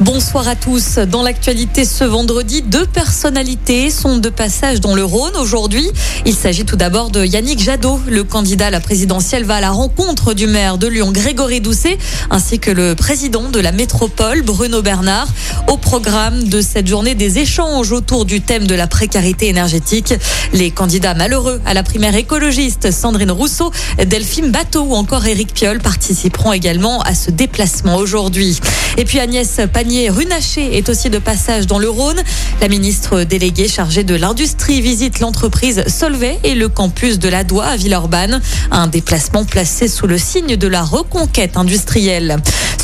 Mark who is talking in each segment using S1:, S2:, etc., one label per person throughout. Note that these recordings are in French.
S1: Bonsoir à tous. Dans l'actualité ce vendredi, deux personnalités sont de passage dans le Rhône aujourd'hui. Il s'agit tout d'abord de Yannick Jadot. Le candidat à la présidentielle va à la rencontre du maire de Lyon, Grégory Doucet, ainsi que le président de la métropole, Bruno Bernard. Au programme de cette journée, des échanges autour du thème de la précarité énergétique. Les candidats malheureux à la primaire écologiste, Sandrine Rousseau, Delphine Bateau ou encore Éric Piolle participeront également à ce déplacement aujourd'hui. Et puis Agnès Pannier-Runacher est aussi de passage dans le Rhône. La ministre déléguée chargée de l'industrie visite l'entreprise Solvay et le campus de la Doua à Villeurbanne. Un déplacement placé sous le signe de la reconquête industrielle.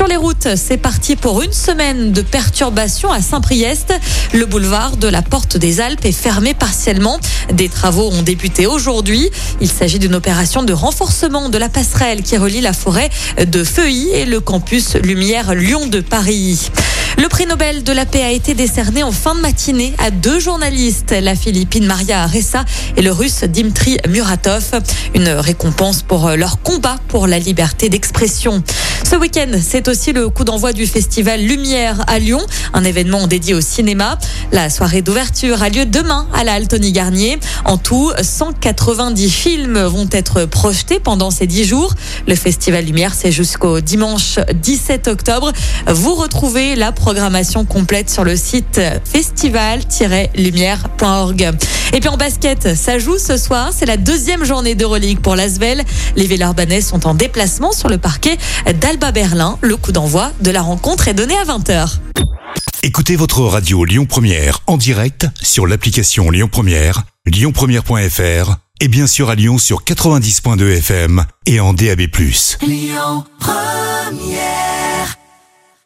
S1: Sur les routes, c'est parti pour une semaine de perturbations à Saint-Priest. Le boulevard de la Porte des Alpes est fermé partiellement. Des travaux ont débuté aujourd'hui. Il s'agit d'une opération de renforcement de la passerelle qui relie la forêt de Feuilly et le campus Lumière Lyon de Paris. Le prix Nobel de la paix a été décerné en fin de matinée à deux journalistes, la Philippine Maria Ressa et le russe Dimitri Muratov. Une récompense pour leur combat pour la liberté d'expression. Ce week-end, c'est aussi le coup d'envoi du festival Lumière à Lyon, un événement dédié au cinéma. La soirée d'ouverture a lieu demain à la Altony Garnier. En tout, 190 films vont être projetés pendant ces 10 jours. Le festival Lumière, c'est jusqu'au dimanche 17 octobre. Vous retrouvez la programmation complète sur le site festival-lumière.org. Et puis en basket, ça joue ce soir. C'est la deuxième journée de relique pour l'Asvel. Les Villeurbanais sont en déplacement sur le parquet d'Alba Berlin. Le coup d'envoi de la rencontre est donné à 20h.
S2: Écoutez votre radio Lyon Première en direct sur l'application Lyon Première, lyonpremière.fr et bien sûr à Lyon sur 90.2 FM et en DAB+. Lyon Première